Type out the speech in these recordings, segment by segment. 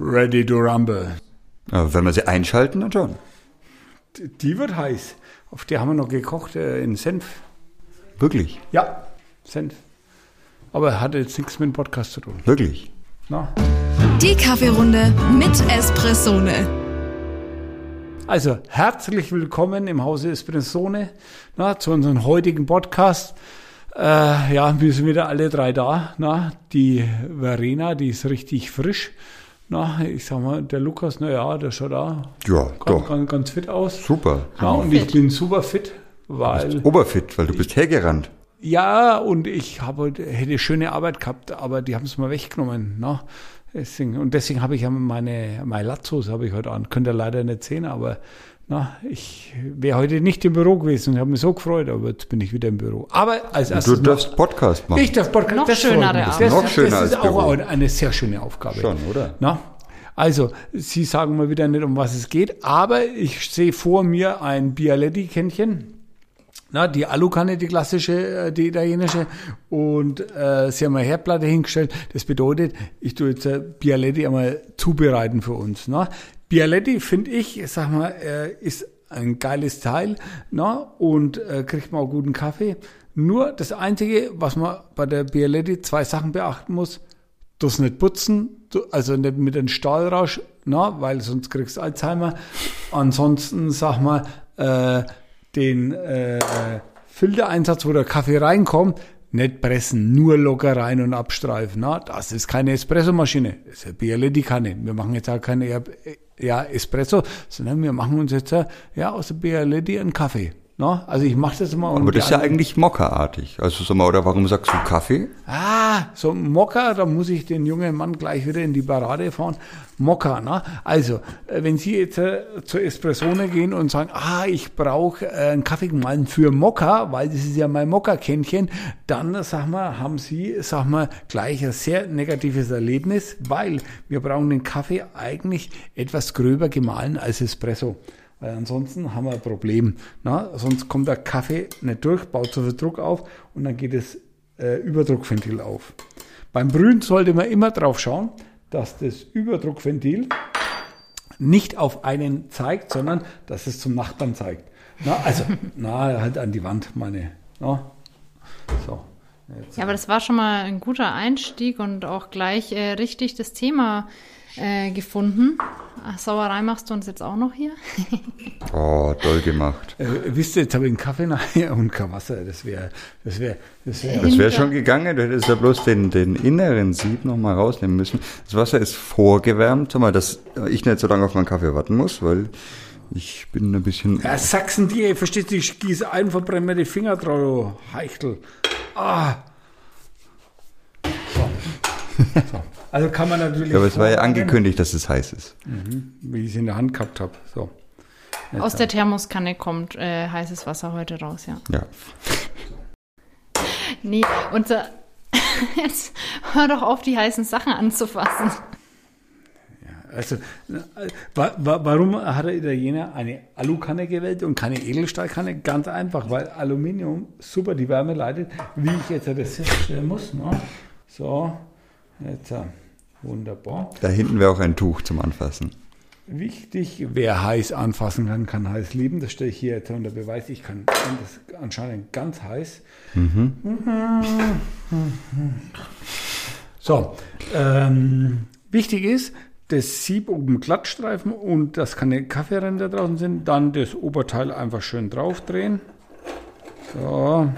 ready to rumble. Aber wenn wir sie einschalten, dann schon. Die- Die wird heiß. Auf die haben wir noch gekocht äh, in Senf. Wirklich, Ja, Senf. Aber hat jetzt nichts mit dem Podcast zu tun. wirklich. Na? Die Kaffeerunde mit Espressone. Also, herzlich willkommen im Hause Espressone na, zu unserem heutigen Podcast. Äh, ja, wir sind wieder alle drei da. Na, die Verena, die ist richtig frisch. Na, ich sag mal, der Lukas, na ja, der schaut da Ja, ganz, doch. ganz, ganz fit aus. Super. Ja, und ich bin super fit, weil Oberfit, weil du bist hergerannt. ja, und ich habe hätte schöne Arbeit gehabt, aber die haben es mal weggenommen. Ne? Deswegen, und deswegen habe ich ja meine, meine Latzos habe ich heute an. Könnt ihr leider nicht sehen, aber na, ich wäre heute nicht im Büro gewesen und habe mich so gefreut, aber jetzt bin ich wieder im Büro. Aber als Du erstes darfst Podcast machen. ich darf Podcast. Noch das schönere. Das, Noch schöner das ist als auch Büro. eine sehr schöne Aufgabe. Schon, oder? Na? Also, Sie sagen mal wieder nicht, um was es geht, aber ich sehe vor mir ein Bialetti-Kännchen. Na, die Alukanne, die klassische, äh, die italienische. Und äh, sie haben eine Herdplatte hingestellt. Das bedeutet, ich tue jetzt äh, Bialetti einmal zubereiten für uns. Na? Bialetti, finde ich, sag mal, äh, ist ein geiles Teil na? und äh, kriegt man auch guten Kaffee. Nur das Einzige, was man bei der Bialetti zwei Sachen beachten muss, das nicht putzen, du- also nicht mit dem Stahlrausch, na, weil sonst kriegst du Alzheimer. Ansonsten, sag mal, äh, den äh, Filtereinsatz, wo der Kaffee reinkommt, nicht pressen, nur locker rein und abstreifen. Na, das ist keine Espressomaschine, das ist eine Bialetti-Kanne. Wir machen jetzt auch keine äh, ja, Espresso, sondern wir machen uns jetzt äh, ja, aus der Bialetti einen Kaffee. Na, also ich mache das immer. Aber das ist ja eigentlich Mokka-artig. Also sag mal, oder warum sagst du Kaffee? Ah, so Mokka, da muss ich den jungen Mann gleich wieder in die Parade fahren. Mokka, ne? Also, äh, wenn Sie jetzt äh, zur Espressone gehen und sagen, ah, ich brauche äh, einen Kaffee gemahlen für Mokka, weil das ist ja mein Mokka-Kännchen, dann, sag mal, haben Sie, sag mal, gleich ein sehr negatives Erlebnis, weil wir brauchen den Kaffee eigentlich etwas gröber gemahlen als Espresso. Weil ansonsten haben wir ein Problem. Na? Sonst kommt der Kaffee nicht durch, baut so viel Druck auf und dann geht das äh, Überdruckventil auf. Beim Brühen sollte man immer drauf schauen, dass das Überdruckventil nicht auf einen zeigt, sondern dass es zum Nachbarn zeigt. Na, also, na, halt an die Wand, meine. Na? So. Jetzt. Ja, aber das war schon mal ein guter Einstieg und auch gleich äh, richtig das Thema äh, gefunden. Ach, Sauerei machst du uns jetzt auch noch hier? Oh, toll gemacht. Äh, wisst ihr, jetzt habe ich einen Kaffee nachher und kein Wasser. Das wäre, das wäre, das wäre. Das wäre schon gegangen, du hättest ja bloß den, den inneren Sieb nochmal rausnehmen müssen. Das Wasser ist vorgewärmt, sag mal, dass ich nicht so lange auf meinen Kaffee warten muss, weil ich bin ein bisschen... Ja, Sachsen, die, verstehst du, ich gieße ein, verbrenne mir die Finger drauf, du Heichtel. Ah. So. so. Also kann man natürlich. Ja, aber es war ja angekündigt, dass es heiß ist. Wie ich es in der Hand gehabt habe. So. Aus der Thermoskanne kommt äh, heißes Wasser heute raus, ja. Ja. Nee, unser. Jetzt hör doch auf, die heißen Sachen anzufassen. Also, wa wa warum hat der Italiener eine Alukanne gewählt und keine Edelstahlkanne? Ganz einfach, weil Aluminium super die Wärme leitet, wie ich jetzt das feststellen muss. Ne? So, jetzt äh, wunderbar. Da hinten wäre auch ein Tuch zum Anfassen. Wichtig, wer heiß anfassen kann, kann heiß lieben. Das stelle ich hier jetzt unter Beweis. Ich kann das anscheinend ganz heiß. So, ähm, wichtig ist, das Sieb oben glattstreifen und dass keine Kaffeeränder draußen sind. Dann das Oberteil einfach schön draufdrehen. So.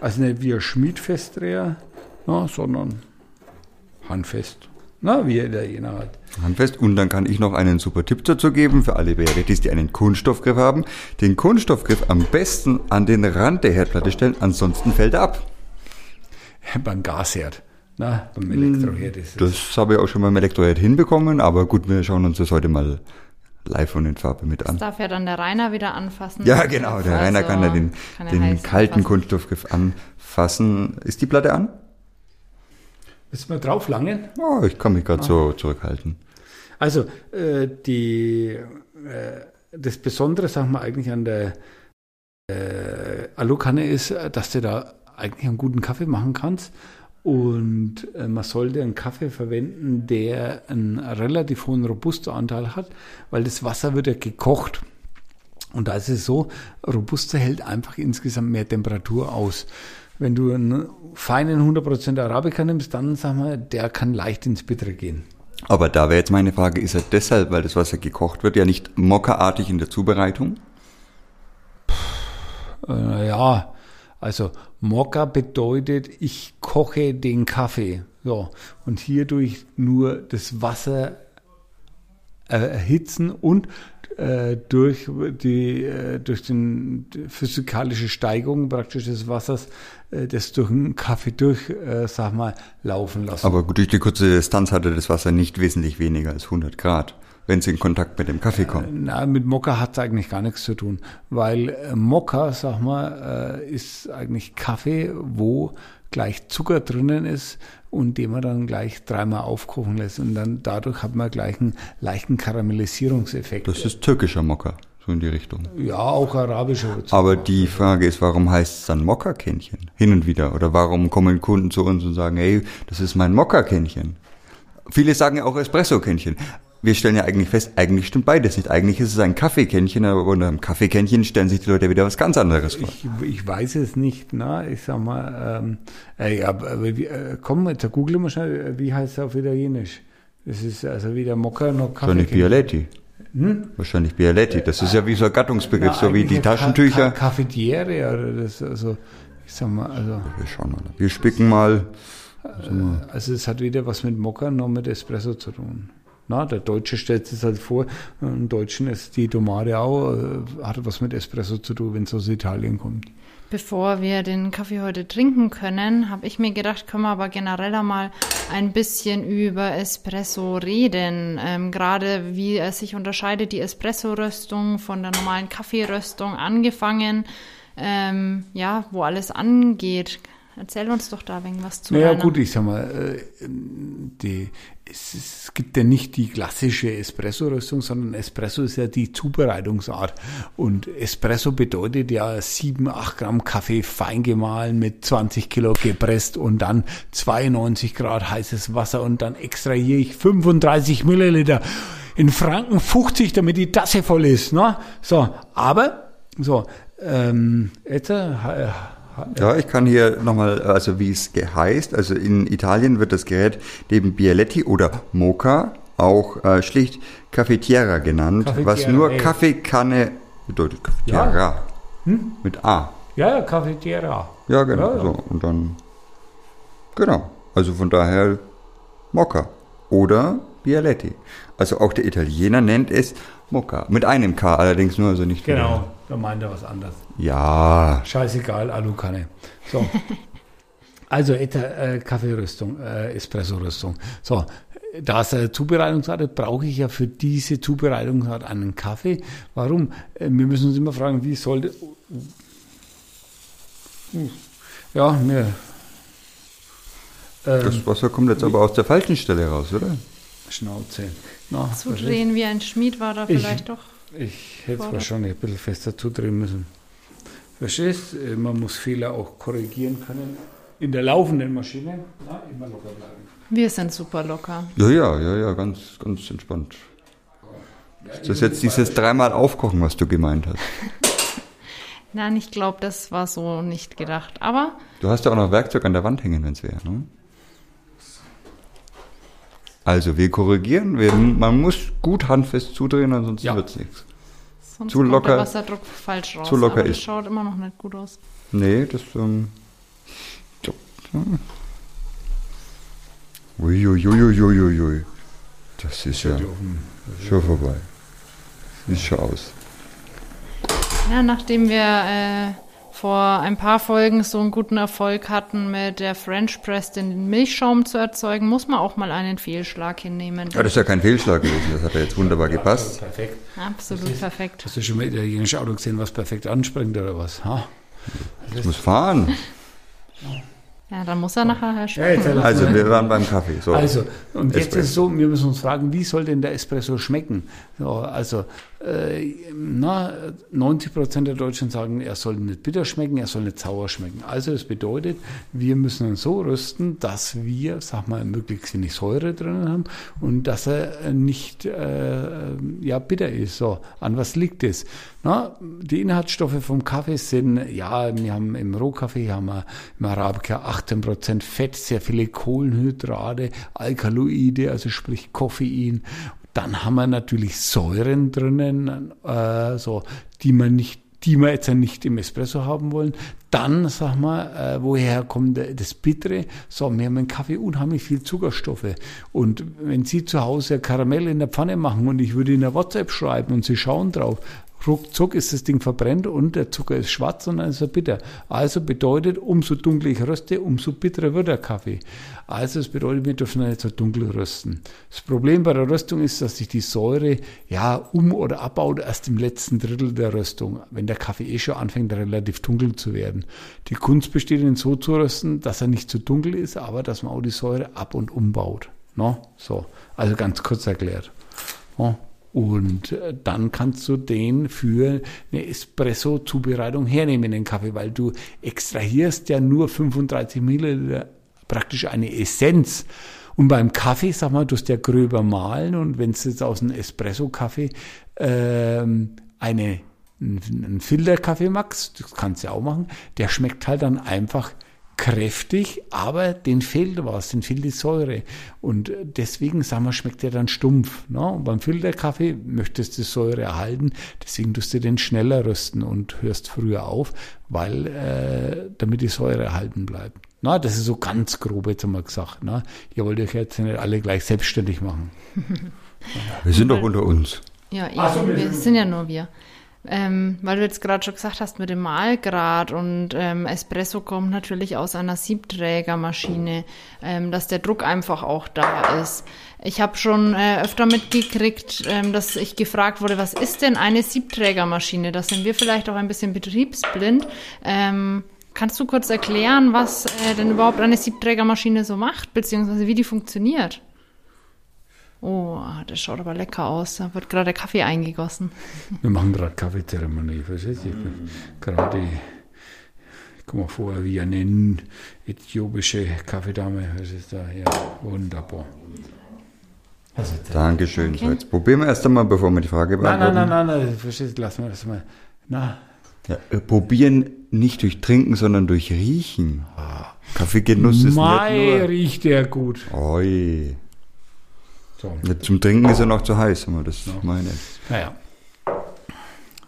Also nicht wie ein Schmiedfestdreher, na, sondern handfest. Na, wie der Italiener hat. Handfest. Und dann kann ich noch einen super Tipp dazu geben für alle Berettis, die einen Kunststoffgriff haben. Den Kunststoffgriff am besten an den Rand der Herdplatte stellen, ansonsten fällt er ab. beim Gasherd, na, beim Elektroherd ist es. Das habe ich auch schon beim Elektroherd hinbekommen, aber gut, wir schauen uns das heute mal live und in Farbe mit an. Das darf ja dann der Rainer wieder anfassen. Ja, genau, der Rainer kann ja den, kann den kalten anfassen. Kunststoffgriff anfassen. Ist die Platte an? Müssen wir drauf langen? Oh, ich kann mich gerade so zurückhalten. Also, äh, die, äh, das Besondere, sagen wir eigentlich an der äh, Alukanne ist, äh, dass du da eigentlich einen guten Kaffee machen kannst. Und äh, man sollte einen Kaffee verwenden, der einen relativ hohen Robusta-Anteil hat, weil das Wasser wird ja gekocht. Und da ist es so, Robusta hält einfach insgesamt mehr Temperatur aus. Wenn du einen feinen 100% Arabica nimmst, dann sag mal, der kann leicht ins Bittere gehen. Aber da wäre jetzt meine Frage, ist er deshalb, weil das Wasser gekocht wird, ja nicht mokkaartig in der Zubereitung? Äh, ja, also Mokka bedeutet, ich koche den Kaffee. So, und hierdurch nur das Wasser äh, erhitzen und durch die äh, durch den physikalische Steigung praktisch des Wassers äh, das durch den Kaffee durch, äh, sag mal, laufen lassen. Aber gut, durch die kurze Distanz hatte das Wasser nicht wesentlich weniger als 100 Grad, wenn es in Kontakt mit dem Kaffee kommt. Na, mit Mokka hat es eigentlich gar nichts zu tun, weil äh, Mokka, sag mal, äh, ist eigentlich Kaffee, wo gleich Zucker drinnen ist und den man dann gleich dreimal aufkochen lässt und dann dadurch hat man gleich einen leichten Karamellisierungseffekt. Das ist türkischer Mokka, so in die Richtung. ja, auch arabischer. Aber die Frage ist, warum heißt es dann Mokka-Kännchen? Hin und wieder. Oder warum kommen Kunden zu uns und sagen, hey, das ist mein Mokka-Kännchen? Viele sagen ja auch Espresso-Kännchen. Wir stellen ja eigentlich fest, eigentlich stimmt beides nicht. Eigentlich ist es ein Kaffeekännchen, aber unter einem Kaffeekännchen stellen sich die Leute wieder was ganz anderes vor. Ich, ich weiß es nicht, na, ich sag mal, ähm, äh, ja, aber wie, äh, komm, jetzt googeln wir schnell, äh, wie heißt es auf Italienisch? Das ist also weder Mokka noch Kaffee. Wahrscheinlich Bialetti. Wahrscheinlich Bialetti. Das ist ja wie so ein Gattungsbegriff, so wie die Taschentücher. Ka Cafetiere oder das, also, ich sag mal, also, Wir schauen mal. Wir spicken mal. also es hat weder was mit Mokka noch mit Espresso zu tun. Na, der Deutsche stellt sich halt vor, im Deutschen ist die Tomate auch, äh, hat was mit Espresso zu tun, wenn es aus Italien kommt. Bevor wir den Kaffee heute trinken können, habe ich mir gedacht, können wir aber generell einmal ein bisschen über Espresso reden. Ähm, Gerade wie es sich unterscheidet, die Espresso-Röstung von der normalen Kaffeeröstung angefangen, ähm, ja, wo alles angeht. Erzähl uns doch da wegen was zu. Naja deiner- gut, ich sag mal, äh, die, es, es gibt ja nicht die klassische Espresso-Röstung, sondern Espresso ist ja die Zubereitungsart. Und Espresso bedeutet ja 7, 8 Gramm Kaffee fein gemahlen mit 20 Kilo gepresst und dann 92 Grad heißes Wasser und dann extrahiere ich 35 Milliliter. In Franken 50, damit die Tasse voll ist. Ne? So, aber, so, ähm, jetzt, äh, Ja, ich kann hier nochmal, also wie es heißt, also in Italien wird das Gerät neben Bialetti oder Mocha auch äh, schlicht Cafetiera genannt, Cafetiera, was nur ey. Kaffeekanne bedeutet. Cafetiera. Mit A. ja, ja, Cafetiera. Ja, genau. Ja, ja. So, und dann, genau. Also von daher Mokka oder Bialetti. Also auch der Italiener nennt es Mokka. Mit einem K allerdings nur, also nicht. Genau, da meint er was anderes. Ja. Scheißegal, Alukanne. So. Also Eta, äh, Kaffeerüstung, äh, Espresso-Rüstung. So, da es eine Zubereitungsart ist, brauche ich ja für diese Zubereitungsart einen Kaffee. Warum? Äh, wir müssen uns immer fragen, wie sollte... Uh, Ja, mir... Ähm, Das Wasser kommt jetzt aber aus der falschen Stelle raus, oder? Schnauze. Na, Zudrehen wie ein Schmied war da Ich- vielleicht doch. Ich hätte es wahrscheinlich ein bisschen fester zudrehen müssen. Verstehst? Äh, Man muss Fehler auch korrigieren können. In der laufenden Maschine. Na, immer locker bleiben. Wir sind super locker. Ja, ja, ja, ja, ganz, ganz entspannt. Ist das jetzt dieses dreimal aufkochen, was du gemeint hast? Nein, ich glaube, das war so nicht gedacht. Aber Du hast ja auch noch Werkzeug an der Wand hängen, wenn es wäre, ne? Also, wir korrigieren. Wir, man muss gut handfest zudrehen, ansonsten Ja. wird's nichts. sonst Zu kommt locker- der Wasserdruck falsch raus. zu locker Aber das ist. schaut immer noch nicht gut aus. Nee, das, ähm. ja. Uiuiuiuiui. Das ist ja schon vorbei. Sieht schon aus. Ja, nachdem wir äh, vor ein paar Folgen so einen guten Erfolg hatten, mit der French Press den Milchschaum zu erzeugen, muss man auch mal einen Fehlschlag hinnehmen. Ja, das ist ja kein Fehlschlag gewesen. Das hat ja jetzt wunderbar gepasst. Perfekt. Absolut perfekt. Hast du schon mal italienische Auto gesehen, was perfekt anspringt oder was? Ha? Ich muss fahren. Ja, dann muss er nachher Ja, jetzt sprechen. Also, wir waren beim Kaffee. So. Also, und jetzt Espresso. ist es so, wir müssen uns fragen, wie soll denn der Espresso schmecken? So, also, äh, na, 90 Prozent der Deutschen sagen, er soll nicht bitter schmecken, er soll nicht sauer schmecken. Also das bedeutet, wir müssen ihn so rösten, dass wir, sag mal, möglichst wenig Säure drin haben und dass er nicht äh, ja, bitter ist. So, an was liegt es? Na, die Inhaltsstoffe vom Kaffee sind, ja, wir haben im Rohkaffee haben wir im Arabica 18% Fett, sehr viele Kohlenhydrate, Alkaloide, also sprich Koffein. Dann haben wir natürlich Säuren drinnen, äh, so, die man nicht die wir jetzt ja nicht im Espresso haben wollen. Dann, sag mal, äh, woher kommt das Bittere? So, wir haben im Kaffee unheimlich viel Zuckerstoffe. Und wenn Sie zu Hause Karamell in der Pfanne machen und ich würde in der WhatsApp schreiben und Sie schauen drauf, ruckzuck ist das Ding verbrennt und der Zucker ist schwarz und dann ist er bitter. Also bedeutet, umso dunkler ich röste, umso bitterer wird der Kaffee. Also das bedeutet, wir dürfen nicht so dunkel rösten. Das Problem bei der Röstung ist, dass sich die Säure ja um- oder abbaut erst im letzten Drittel der Röstung, wenn der Kaffee eh schon anfängt, relativ dunkel zu werden. Die Kunst besteht in so zu rösten, dass er nicht zu dunkel ist, aber dass man auch die Säure ab- und umbaut. No? So, also ganz kurz erklärt. No? Und äh, dann kannst du den für eine Espresso-Zubereitung hernehmen, den Kaffee, weil du extrahierst ja nur 35 Milliliter, praktisch eine Essenz. Und beim Kaffee, sag mal, du hast ja gröber malen und wenn es jetzt aus einem Espresso-Kaffee ähm, eine, einen Filterkaffee magst, das kannst du ja auch machen, der schmeckt halt dann einfach kräftig, aber den fehlt was, den fehlt die Säure. Und deswegen, sagen wir, schmeckt der dann stumpf. Ne? Und beim Filterkaffee möchtest du Säure erhalten, deswegen tust du den schneller rösten und hörst früher auf, weil äh, damit die Säure erhalten bleibt. Na, das ist so ganz grob jetzt einmal gesagt. Ne? Ihr wollt euch jetzt nicht alle gleich selbstständig machen. Wir sind doch unter uns. Ja, eben, wir sind ja nur wir. Ähm, weil du jetzt gerade schon gesagt hast mit dem Mahlgrad und ähm, Espresso kommt natürlich aus einer Siebträgermaschine, ähm, dass der Druck einfach auch da ist. Ich habe schon äh, öfter mitgekriegt, ähm, dass ich gefragt wurde, was ist denn eine Siebträgermaschine? Da sind wir vielleicht auch ein bisschen betriebsblind. Ähm, kannst du kurz erklären, was äh, denn überhaupt eine Siebträgermaschine so macht, beziehungsweise wie die funktioniert? Oh, das schaut aber lecker aus. Da wird gerade Kaffee eingegossen. Wir machen gerade Kaffeezeremonie, verstehst du? Ich bin gerade, ich komme mir vor wie eine äthiopische Kaffeedame. Was ist da? Ja, wunderbar. Also, Dankeschön. Okay. So, jetzt probieren wir erst einmal, bevor wir die Frage beantworten. Nein, nein, nein, nein, verstehst du, lassen wir das mal. Na. Ja, probieren nicht durch Trinken, sondern durch Riechen. Ah. Kaffeegenuss ist Mai nicht nur... riecht der gut. Oi. So. Zum Trinken ist er noch zu heiß, aber das ja. meine ich. Naja.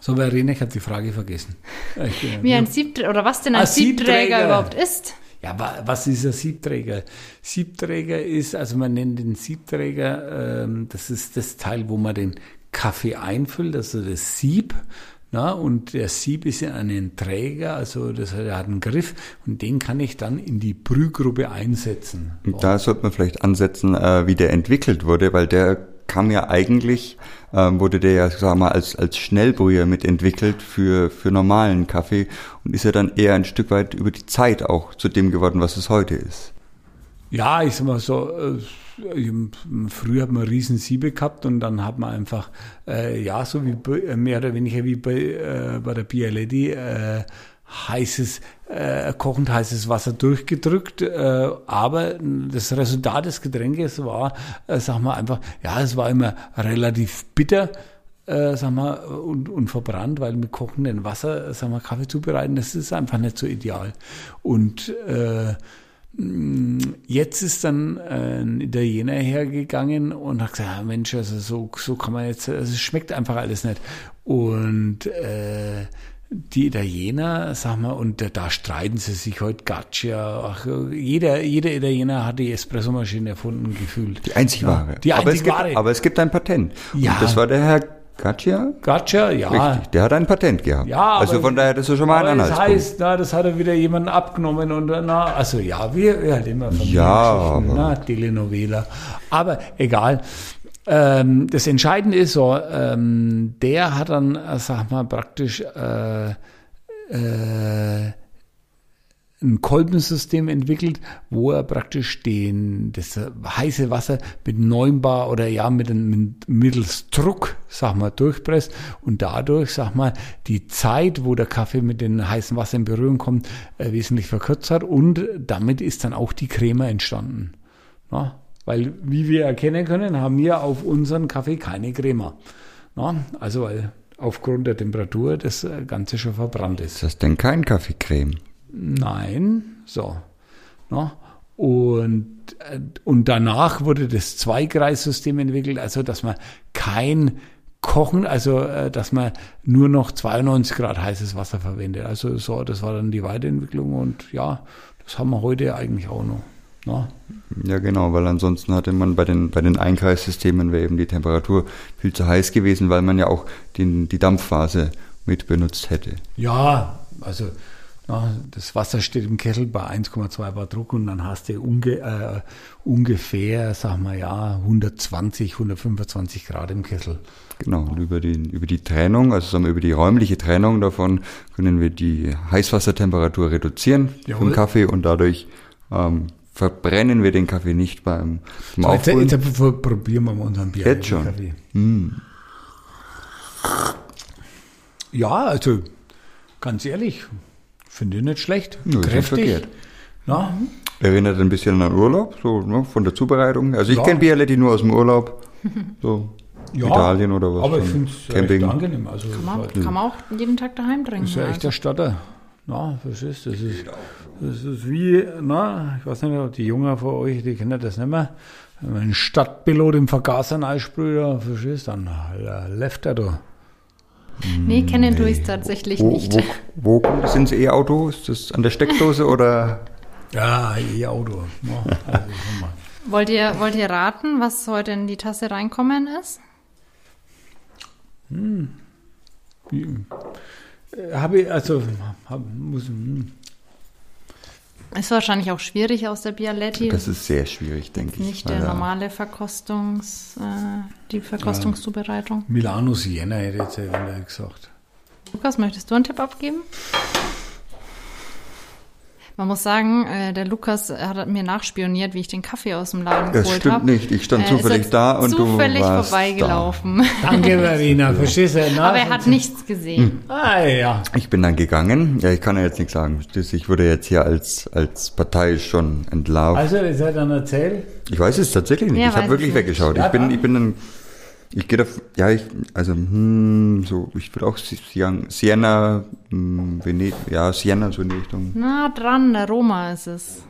So, Verena, ich habe die Frage vergessen. Ich, äh, Wie ein Siebträger, oder was denn ein ah, Siebträger, Siebträger überhaupt ist? Ja, was ist ein Siebträger? Siebträger ist, also man nennt den Siebträger, ähm, das ist das Teil, wo man den Kaffee einfüllt, also das Sieb. Na, und der Sieb ist ja einen Träger, also das hat, hat einen Griff und den kann ich dann in die Brühgruppe einsetzen. Und da sollte man vielleicht ansetzen, äh, wie der entwickelt wurde, weil der kam ja eigentlich, ähm, wurde der ja, sag mal, als, als Schnellbrüher mitentwickelt für, für normalen Kaffee und ist ja dann eher ein Stück weit über die Zeit auch zu dem geworden, was es heute ist. Ja, ich sag mal so, äh, Früher hat man Riesensiebe gehabt und dann hat man einfach, äh, ja, so wie äh, mehr oder weniger wie bei, äh, bei der Bialetti, äh, heißes, äh, kochend heißes Wasser durchgedrückt, äh, aber das Resultat des Getränkes war, äh, sag mal einfach, ja, es war immer relativ bitter, äh, sag mal, und, und verbrannt, weil mit kochendem Wasser, sag mal, Kaffee zubereiten, das ist einfach nicht so ideal. Und äh, Jetzt ist dann ein Italiener hergegangen und hat gesagt, ja, Mensch, also so, so kann man jetzt, also es schmeckt einfach alles nicht. Und äh, die Italiener, sag mal, und da streiten sie sich heute Gaccia. Ach, jeder, jeder Italiener hat die Espressomaschine erfunden gefühlt. Die einzig wahre. Die einzig aber es wahre. Gibt, aber es gibt ein Patent. Ja. Und das war der Herr Gotcha? Gotcha, ja. Richtig, der hat ein Patent gehabt. Ja, also von daher, das ist schon mal ein Anhaltspunkt. Das heißt, na, das hat er wieder jemanden abgenommen und na, also ja, wir, wir halt immer von ja, aber na, Telenovela. Aber egal. Ähm, das Entscheidende ist so, ähm, der hat dann, äh, sag mal, praktisch äh, äh, ein Kolbensystem entwickelt, wo er praktisch den, das heiße Wasser mit 9 Bar oder ja mit einem mittels Druck, sag mal, durchpresst und dadurch, sag mal, die Zeit, wo der Kaffee mit dem heißen Wasser in Berührung kommt, äh, wesentlich verkürzt hat und damit ist dann auch die Creme entstanden. Ja, weil, wie wir erkennen können, haben wir auf unseren Kaffee keine Crema. Ja, also, weil aufgrund der Temperatur das äh, Ganze schon verbrannt ist. Ist das denn kein Kaffeecreme? Nein, so. No? Und, äh, und danach wurde das Zweigreissystem entwickelt, also dass man kein Kochen, also äh, dass man nur noch 92 Grad heißes Wasser verwendet. Also so, das war dann die Weiterentwicklung und ja, das haben wir heute eigentlich auch noch. No? Ja, genau, weil ansonsten hatte man bei den, bei den Einkreissystemen wäre eben die Temperatur viel zu heiß gewesen, weil man ja auch den, die Dampfphase mit benutzt hätte. Ja, also ja, das Wasser steht im Kessel bei 1,2 Bar Druck und dann hast du unge, äh, ungefähr, sag mal ja, 120, 125 Grad im Kessel. Genau, und über die, über die Trennung, also sagen wir, über die räumliche Trennung davon, können wir die Heißwassertemperatur reduzieren Jawohl. vom Kaffee und dadurch ähm, verbrennen wir den Kaffee nicht beim, beim So, jetzt, Aufbrühen. jetzt probieren wir mal unseren Bier. Jetzt schon? Kaffee. Ja, also ganz ehrlich, finde ich nicht schlecht. Nö, ist Kräftig. verkehrt. Na, Erinnert ein bisschen an Urlaub, so ne, von der Zubereitung. Also ich Ja. kenne Bialetti nur aus dem Urlaub, so ja, Italien oder was. Aber ich finde es echt Camping. angenehm. Also, Kann ist man, halt- kann man auch jeden Tag daheim trinken. ist ja echt also. der Statter. Na, verstehst du? Das ist, das ist wie, na, ich weiß nicht, ob die Jungen von euch, die kennen das nicht mehr. Wenn man einen Stadtpilot im Vergaser einsprüht, verstehst du, dann läuft er da. Nee, kennen tue ich es tatsächlich Wo, nicht. wo, wo kommt das ins E-Auto? Ist das an der Steckdose oder? Ja, ihr Auto. Ja, also. Wollt ihr, wollt ihr raten, was heute in die Tasse reinkommen ist? Habe ich, also, hab, muss, hm. Ist wahrscheinlich auch schwierig aus der Bialetti. Das ist sehr schwierig, denke ich. nicht der normale Verkostungs, äh, die Verkostungszubereitung. Milano Siena hätte ich jetzt eventuell gesagt. Lukas, möchtest du einen Tipp abgeben? Man muss sagen, äh, der Lukas hat mir nachspioniert, wie ich den Kaffee aus dem Laden Das geholt stimmt habe. nicht. Ich stand Äh, zufällig da und du zufällig warst vorbeigelaufen. Danke, Verena, verstehst du? Na, Aber er hat nichts gesehen. Ah, ja. Ich bin dann gegangen. Ja, ich kann ja jetzt nichts sagen. Das- Ich wurde jetzt hier als, als Partei schon entlarvt. Also, das hat dann erzählt. Ich weiß es tatsächlich nicht. Ja, ich habe wirklich ich nicht. weggeschaut. Ja, ich bin, ich bin dann, ich gehe da, ja, ich, also, hm, so, ich würde auch Siena, Siena hm, Venedig, ja, Siena so in die Richtung. Na, dran, der Roma ist es.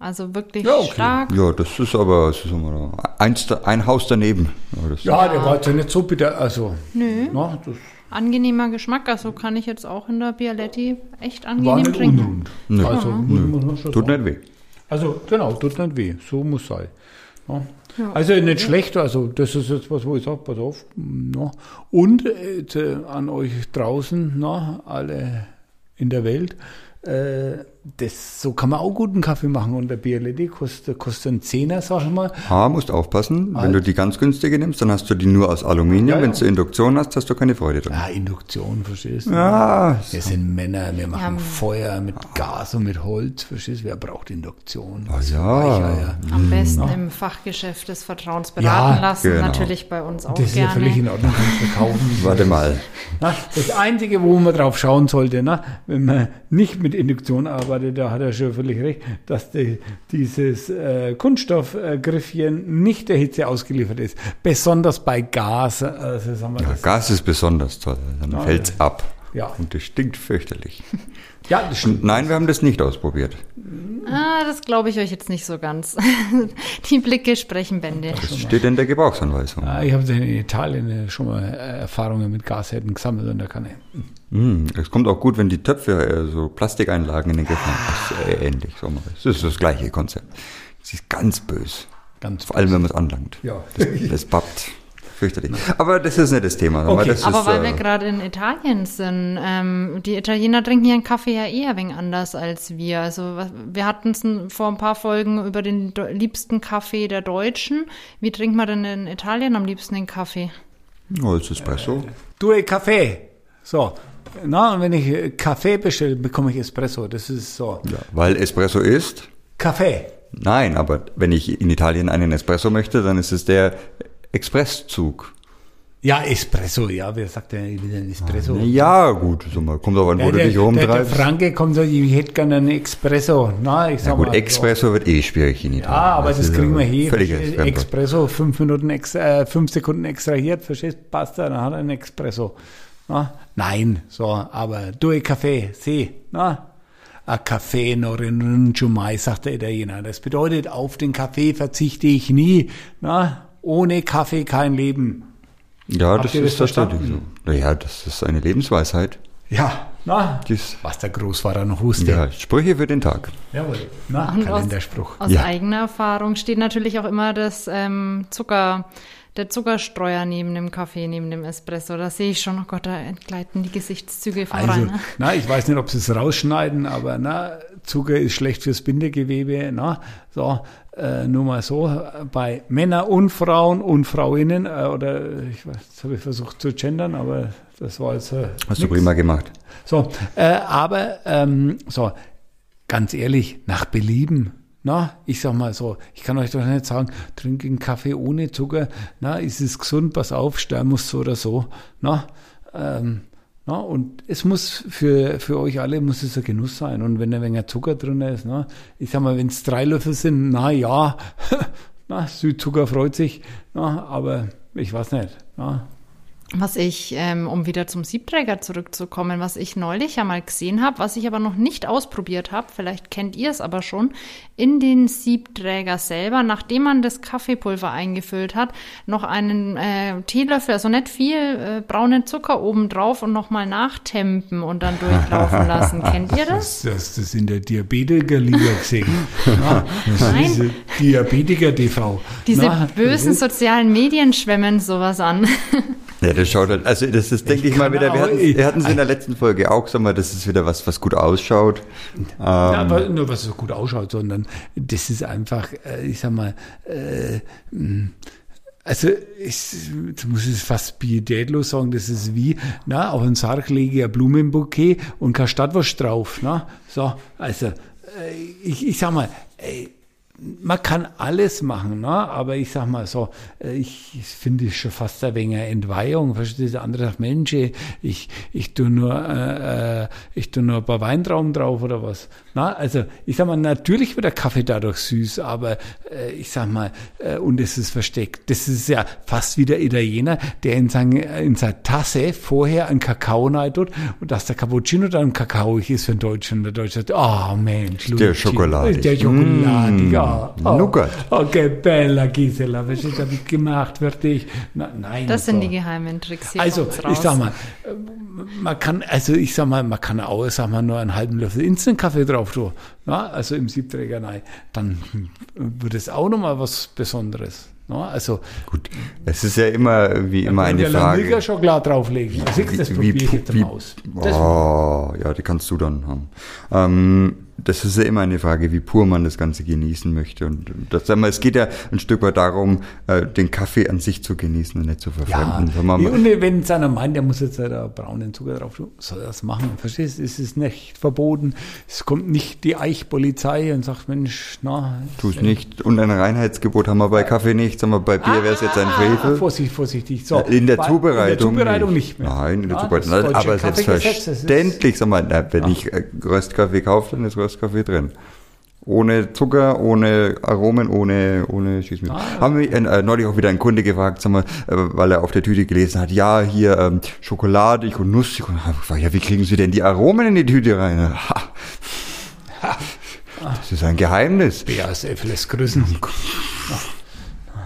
Also wirklich Ja, okay. stark. Ja, das ist aber, das ist aber eins, da- ein Haus daneben. Ja, das, Ja, der war jetzt ja nicht so bitter. Also, Nö. na, das Angenehmer Geschmack, also kann ich jetzt auch in der Bialetti echt war angenehm nicht trinken. unrund. Nö. Also, schon Tut sagen. nicht weh. Also, genau, tut nicht weh. So muss sein. Ja. Also nicht schlecht, also das ist jetzt was, wo ich sage, pass auf. Na. Und äh, äh, an euch draußen, na, alle in der Welt, äh, das, so kann man auch guten Kaffee machen. Und der Bialetti kostet, kostet einen Zehner, sag ich mal. Ah, musst aufpassen. Wenn Halt. du die ganz günstige nimmst, dann hast du die nur aus Aluminium. Ja, ja. Wenn du Induktion hast, hast du keine Freude dran. Ja, Induktion, verstehst du? Ja, Wir sind Männer, wir machen Ja. Feuer mit Gas und mit Holz, verstehst du? Wer braucht Induktion? Ah, ja. ja. Am besten im Fachgeschäft des Vertrauens beraten Ja, lassen. genau. Natürlich bei uns auch Das ist ja gerne. völlig in Ordnung, kannst du kaufen. warte mal. Na, das Einzige, wo man drauf schauen sollte, na, wenn man nicht mit Induktion arbeitet, da hat er schon völlig recht, dass die, dieses äh, Kunststoffgriffchen nicht der Hitze ausgeliefert ist. Besonders bei Gas. Also sagen wir Ja. Gas ist besonders toll. Dann Ah, fällt's ab. Ja. Und das stinkt fürchterlich. Ja, das stimmt. Und nein, wir haben das nicht ausprobiert. Ah, das glaube ich euch jetzt nicht so ganz. Die Blicke sprechen Bände. Das steht in der Gebrauchsanweisung. Ah, Ich habe in Italien äh, schon mal äh, Erfahrungen mit Gashäden gesammelt und da kann ich. Mm, Es kommt auch gut, wenn die Töpfe äh, so Plastikeinlagen in den Griff haben. Das ist äh, ähnlich. Das ist das gleiche Konzept. Es ist ganz bös. Ganz Vor allem, wenn man es anlangt. Ja. Das, das pappt. Fürchterlich. Aber das ist nicht das Thema. Okay. Das Aber ist, weil äh, wir gerade in Italien sind, ähm, die Italiener trinken ihren Kaffee ja eher ein wenig anders als wir. Also wir hatten es vor ein paar Folgen über den do- liebsten Kaffee der Deutschen. Wie trinkt man denn in Italien am liebsten den Kaffee? oh, das ist Espresso. Due Kaffee. So, Na, und wenn ich äh, Kaffee bestelle, bekomme ich Espresso. Das ist so. Ja, weil Espresso ist? Kaffee. Nein, aber wenn ich in Italien einen Espresso möchte, dann ist es der Expresszug. Ja, Espresso, ja, wer sagt denn wieder ein Espresso? Ja, gut, so mal, kommt auf an, wo Ja, du der, dich der, der rumtreibst. Franke kommt so, ich hätte gerne einen Espresso. Na, ich sag Ja gut, mal, Espresso wird eh schwierig in Ja, Italien. aber das, ist kriegen wir ja hier. Fremdwort. Espresso, fünf Minuten extra, äh, fünf Sekunden extrahiert, verstehst? Pasta, dann hat er einen Espresso. Na? Nein, so, aber due Kaffee, si, na? A Kaffee non rinuncio mai, sagt der Italiener. Das bedeutet, auf den Kaffee verzichte ich nie. Na? Ohne Kaffee kein Leben. Ja, Habt das das ist tatsächlich so. Naja, das ist eine Lebensweisheit. Ja, na? Dies, Was der Großvater noch wusste. ja, Sprüche für den Tag. Jawohl. Na, Und aus- Kalenderspruch. Aus Ja. eigener Erfahrung steht natürlich auch immer das ähm, Zucker, der Zuckerstreuer neben dem Kaffee, neben dem Espresso. Da sehe ich schon, oh Gott, da entgleiten die Gesichtszüge voran. Also, ne? na, ich weiß nicht, ob sie es rausschneiden, aber na, Zucker ist schlecht fürs Bindegewebe. Na, so, äh, nur mal so, bei Männern und Frauen und Frauinnen, äh, oder ich weiß, jetzt habe ich versucht zu gendern, aber das war jetzt. Äh, Hast du nix. prima gemacht. So, äh, aber ähm, so, ganz ehrlich, nach Belieben. Na, ich sag mal so, ich kann euch doch nicht sagen, trinke einen Kaffee ohne Zucker. Na, ist es gesund, pass auf, sterben muss so oder so. Na, ähm, na, und es muss für, für euch alle muss es ein Genuss sein. Und wenn ein wenig Zucker drin ist, na, ich sag mal, wenn es drei Löffel sind, na ja, na, Südzucker freut sich, na, aber ich weiß nicht. Na, Was ich, ähm, um wieder zum Siebträger zurückzukommen, was ich neulich ja mal gesehen habe, was ich aber noch nicht ausprobiert habe, vielleicht kennt ihr es aber schon, in den Siebträger selber, nachdem man das Kaffeepulver eingefüllt hat, noch einen äh, Teelöffel, also nicht viel, äh, braunen Zucker oben drauf und nochmal nachtempen und dann durchlaufen lassen. Kennt ihr das? Das, das, das in der Diabetiker-Liga gesehen. Na, Nein. Diabetiker-TV. Diese Na, bösen ist- sozialen Medien schwemmen sowas an. Ja, das schaut halt, also das ist, denke ich, mal kann wieder, wir hatten, wir hatten es in der letzten Folge auch, sag mal, das ist wieder was, was gut ausschaut. Ähm, aber nur was so gut ausschaut, sondern das ist einfach, äh, ich sag mal, äh, mh, also ich jetzt muss ich es fast pietätlos sagen, das ist wie, na, auf den Sarg lege ich ein Blumenbouquet und kein Stadtwurst drauf. Na? So, also äh, ich, ich sag mal, ey, man kann alles machen, ne? aber ich sag mal so, äh, ich, finde es schon fast ein wenig eine Entweihung. Verstehst du? Der andere sagt, Mensch, ich, ich tue nur, äh, äh, ich tue nur ein paar Weintrauben drauf oder was. Na, also ich sag mal, natürlich wird der Kaffee dadurch süß, aber äh, ich sag mal, äh, und es ist versteckt. Das ist ja fast wie der Italiener, der in, sein, in seiner Tasse vorher einen Kakao tut und dass der Cappuccino dann kakaoig ist für den Deutschen. Der Deutsche sagt, oh Mensch, Der Luigi, schokoladig. Der schokoladig, ja. Oh, Nougat. Oh, che bella Gisela, was habe ich gemacht für dich? Na, nein. Das sind so. die geheimen Tricks hier. Also, ich sag mal, äh, man kann, also ich sag mal, man kann auch, sag mal, nur einen halben Löffel Instant-Kaffee drauf tun. Na, also im Siebträger, nein. Dann wird es auch nochmal was Besonderes. Na, also, gut, es ist ja immer, wie immer eine Milka Frage. Schokolade drauflegen. Also, das probiere ich jetzt wie, mal aus. Das, oh, ja, die kannst du dann haben. Ähm, das ist ja immer eine Frage, wie pur man das Ganze genießen möchte. Und das, sagen wir, es geht ja ein Stück weit darum, äh, den Kaffee an sich zu genießen und nicht zu ja, verfremden. Wenn man, und wenn es einer meint, der muss jetzt da braunen Zucker drauf tun, soll er das machen. Verstehst du? Es ist nicht verboten. Es kommt nicht die Eichpolizei und sagt, Mensch, na. tu es nicht. Und ein Reinheitsgebot haben wir bei Kaffee nicht, wir, bei Bier wäre es jetzt ein Ah, Frevel. Vorsichtig, vorsichtig. So, In der bei- Zubereitung. In der Zubereitung nicht, mehr. Nein, in der Ja, Zubereitung. Aber selbstverständlich, sag mal, wenn ich äh, Röstkaffee kaufe, dann ist Röstkaffee drin. Ohne Zucker, ohne Aromen, ohne, ohne schieß. Ah. Haben wir äh, neulich auch wieder ein Kunde gefragt, sag mal, äh, weil er auf der Tüte gelesen hat, ja, hier ähm, schokoladig und nussig. Und hab ich gefragt, ja, wie kriegen Sie denn die Aromen in die Tüte rein? Ha. Das ist ein Geheimnis. BASF lässt grüßen.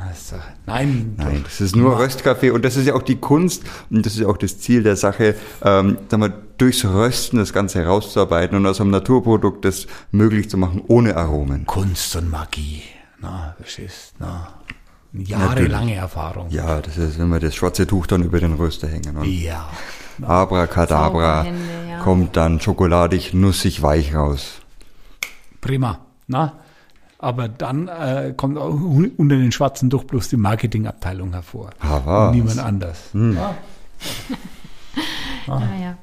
Also, Nein, Nein, das ist nur Röstkaffee und das ist ja auch die Kunst und das ist ja auch das Ziel der Sache, ähm, sag mal, durchs Rösten das Ganze herauszuarbeiten und aus einem Naturprodukt das möglich zu machen ohne Aromen. Kunst und Magie. Na, verstehst na. Jahrelange Erfahrung. Ja, das ist, wenn wir das schwarze Tuch dann über den Röster hängen und Ja. Abracadabra Zauberhände, ja. kommt dann schokoladig, nussig, weich raus. Prima. Na? Aber dann äh, kommt auch un- unter den schwarzen Tuch bloß die Marketingabteilung hervor. Ah, was? Und niemand anders. Hm. Ja. ja.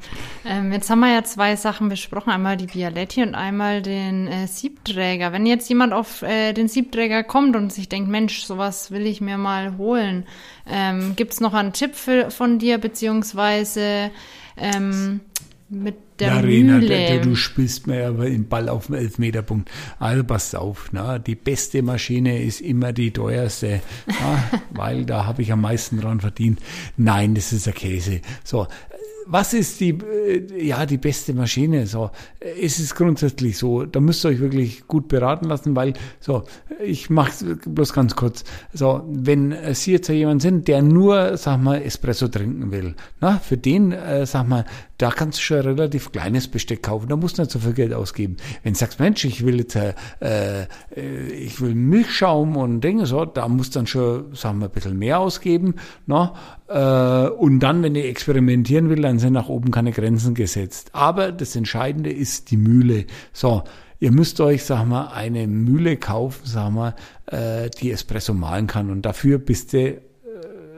Ähm, jetzt haben wir ja zwei Sachen besprochen. Einmal die Bialetti und einmal den äh, Siebträger. Wenn jetzt jemand auf äh, den Siebträger kommt und sich denkt, Mensch, sowas will ich mir mal holen, ähm, gibt es noch einen Tipp für, von dir, beziehungsweise ähm, mit der Larina, Mühle? du, du spielst mir aber den Ball auf dem Elfmeterpunkt. Also pass auf, na, die beste Maschine ist immer die teuerste, na, weil da habe ich am meisten dran verdient. Nein, das ist der Käse. So, was ist die, äh, ja, die beste Maschine? So, äh, es ist grundsätzlich so, da müsst ihr euch wirklich gut beraten lassen, weil, so, ich mache bloß ganz kurz. So, wenn äh, Sie jetzt jemand sind, der nur, sag mal, Espresso trinken will, na, für den, äh, sag mal, da kannst du schon ein relativ kleines Besteck kaufen, da musst du nicht so viel Geld ausgeben. Wenn du sagst, Mensch, ich will jetzt, äh, äh, ich will Milchschaum und Dinge so, da musst du dann schon, sagen wir, ein bisschen mehr ausgeben, ne? Äh, und dann, wenn ich experimentieren will, dann sind nach oben keine Grenzen gesetzt. Aber das Entscheidende ist die Mühle. So, ihr müsst euch, sag mal, eine Mühle kaufen, sag mal, äh, die Espresso mahlen kann. Und dafür bist du, äh,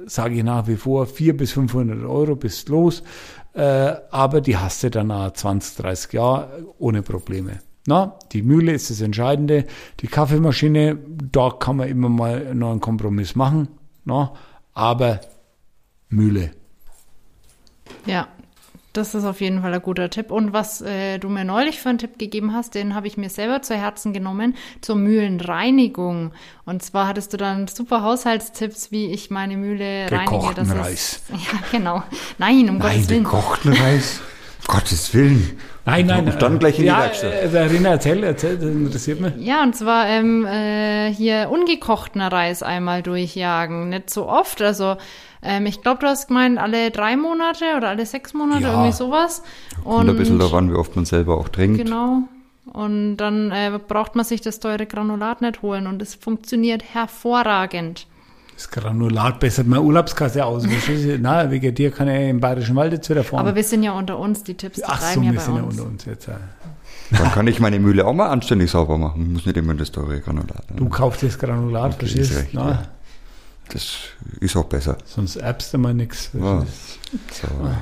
sage ich nach wie vor, 400 bis 500 Euro bist los. Äh, aber die hast du dann nach 20, 30 Jahre ohne Probleme. Na, die Mühle ist das Entscheidende. Die Kaffeemaschine, da kann man immer mal noch einen Kompromiss machen. Na, aber Mühle. Ja, das ist auf jeden Fall ein guter Tipp. Und was äh, du mir neulich für einen Tipp gegeben hast, den habe ich mir selber zu Herzen genommen, zur Mühlenreinigung. Und zwar hattest du dann super Haushaltstipps, wie ich meine Mühle Gekochten reinige. Das Reis. Ist, ja, genau. Nein, um Nein, Gottes Willen. gekochten Reis. Gottes Willen. Nein, nein. Und dann äh, gleich in die ja, Werkstatt. Äh, Verena, erzähl, erzähl, das interessiert mich. Ja, und zwar ähm, äh, hier ungekochten Reis einmal durchjagen. Nicht so oft. Also ähm, ich glaube, du hast gemeint, alle drei Monate oder alle sechs Monate, Ja. irgendwie sowas. Kommt ein bisschen darauf an, wie oft man selber auch trinkt. Genau. Und dann äh, braucht man sich das teure Granulat nicht holen und es funktioniert hervorragend. Das Granulat bessert meine Urlaubskasse aus. Na, wegen dir kann er im Bayerischen Wald jetzt wieder fahren. Aber wir sind ja unter uns, die Tipps, die Ach so, ja wir bei sind ja unter uns jetzt. ja. Dann kann ich meine Mühle auch mal anständig sauber machen. Muss nicht immer das teure Granulat. Du kaufst das Granulat, Okay, verstehst ist du? ja. Das ist auch besser. Sonst erbst du mal nichts. Ja. So.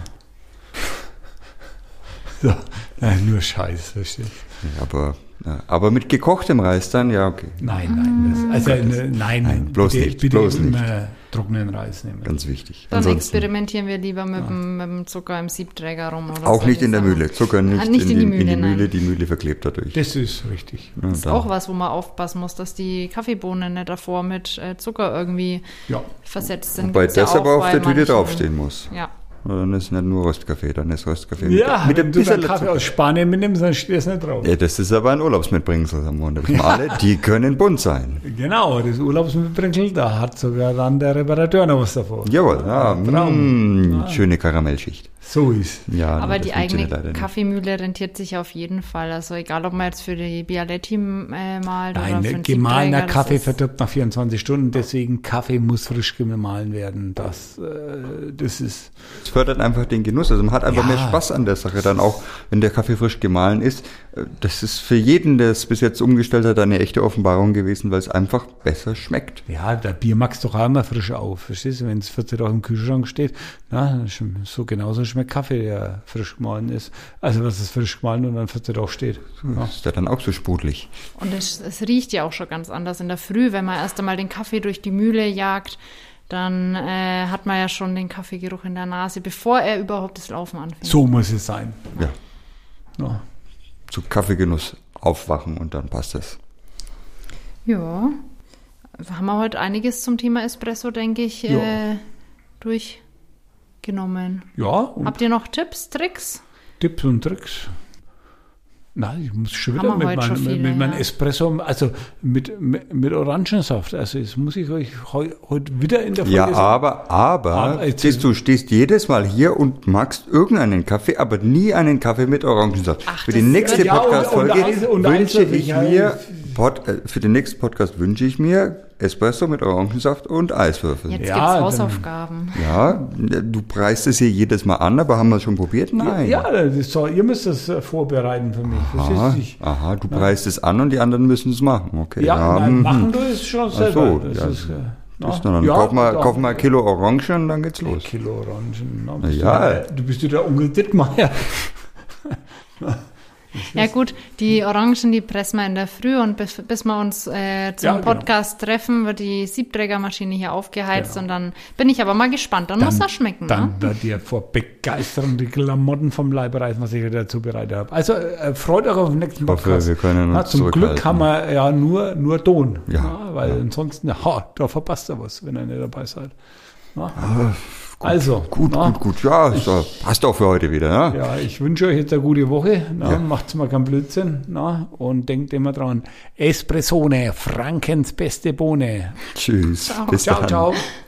So. Nein, nur Scheiß, verstehst du? Aber, ja, aber mit gekochtem Reis dann, ja, okay. Nein, nein. Das, also, ne, nein, Nein, bloß bitte, nicht, bitte bloß immer trockenen Reis nehmen. Ganz wichtig. Dann Ansonsten experimentieren wir lieber mit, dem, mit dem Zucker im Siebträger rum. Oder auch nicht in der Sachen. Mühle. Zucker nicht, Ah, nicht in, die, in die nein. Mühle. Die Mühle verklebt dadurch. Das ist richtig. Ja, Das ist dann- auch was, wo man aufpassen muss, dass die Kaffeebohnen nicht davor mit äh, Zucker irgendwie Ja. versetzt sind. Wobei ja das aber auch auf der bei Tüte manchen- draufstehen muss. Ja. Dann ist nicht nur Röstkaffee, dann ist Röstkaffee mit, Ja, mit du bisschen deinen Kaffee Zucker. aus Spanien mitnimmst, dann steht es nicht drauf. Ja, das ist aber ein Urlaubsmitbringsel, da wissen wir alle, die können bunt sein. Genau, das Urlaubsmitbringsel, da hat sogar dann der Reparateur noch was davon. Jawohl, ja, Traum. mh, schöne Karamellschicht. So ist. Ja, Aber das die eigene. Kaffeemühle rentiert sich auf jeden Fall. Also egal, ob man jetzt für die Bialetti äh, malt oder für Nein, den gemahlener Kaffee verdirbt nach 24 Stunden, deswegen Kaffee muss frisch gemahlen werden. Das, äh, das ist, Es fördert einfach den Genuss. Also man hat einfach Ja. mehr Spaß an der Sache. Dann auch, wenn der Kaffee frisch gemahlen ist. Äh, Das ist für jeden, der es bis jetzt umgestellt hat, eine echte Offenbarung gewesen, weil es einfach besser schmeckt. ja, der Bier magst doch auch immer frisch auf, verstehst du? Wenn es 14 Tage im Kühlschrank steht, na, so genauso schmeckt Kaffee, der frisch gemahlen ist. Also, was ist frisch gemahlen und dann 14 Tage steht. Ja. Ist der dann auch so sprudelig? Und es, es riecht ja auch schon ganz anders in der Früh, wenn man erst einmal den Kaffee durch die Mühle jagt, dann äh, hat man ja schon den Kaffeegeruch in der Nase, bevor er überhaupt das Laufen anfängt. So muss es sein. Ja. Ja. Zu Kaffeegenuss aufwachen und dann passt es. Ja, haben wir heute einiges zum Thema Espresso, denke ich, Ja. äh, durchgenommen. Ja, und Habt ihr noch Tipps, Tricks? Tipps und Tricks. Nein, ich muss schon wieder mit, mein, schon viele, mit meinem ja. Espresso, also mit, mit, mit Orangensaft. Also jetzt muss ich euch heu, heute wieder in der Folge Ja, sagen. aber, aber, Aber siehst du, stehst jedes Mal hier und magst irgendeinen Kaffee, aber nie einen Kaffee mit Orangensaft. Ach, für die das nächste Podcast-Folge eins wünsche will ich mir, Pod, äh, für den nächsten Podcast wünsche ich mir Espresso mit Orangensaft und Eiswürfeln. Jetzt Ja, gibt's Hausaufgaben. Ja, du preist es hier jedes Mal an, aber haben wir es schon probiert? Nein. Ja, das ist so, ihr müsst das äh, vorbereiten für mich. Aha, du? Aha, du preist es an und die anderen müssen es machen. Okay. Ja, nein, machen du es schon Ach selber. so, das ja, ist, äh, Ist dann, ja, kauf, mal, kauf mal ein Kilo Orangen und dann geht's los. Kilo Orangen. Na, Na bist ja. Du, der- du bist ja der Onkel Dittmeier. Ja gut, die Orangen, die pressen wir in der Früh und bis, bis wir uns äh, zum Ja, genau. Podcast treffen, wird die Siebträgermaschine hier aufgeheizt Genau. und dann bin ich aber mal gespannt. Dann, muss das schmecken. Dann ne? wird dir vor Begeisterung die Klamotten vom Leib reißen, was ich hier dazu bereitet habe. Also äh, freut euch auf den nächsten hoffe, Podcast. wir können Na, zum Glück haben wir ja nur, nur Ton. Ja, Na, weil ansonsten, ha, da verpasst ihr was, wenn ihr nicht dabei seid. Na? Also, Gut, na, gut, gut. Ja, so, passt auch für heute wieder. Ne? Ja, ich wünsche euch jetzt eine gute Woche. Na, Ja. Macht's mal keinen Blödsinn. Na, und denkt immer dran. Espressone, Frankens beste Bohne. Tschüss. Bis ciao, dann. ciao.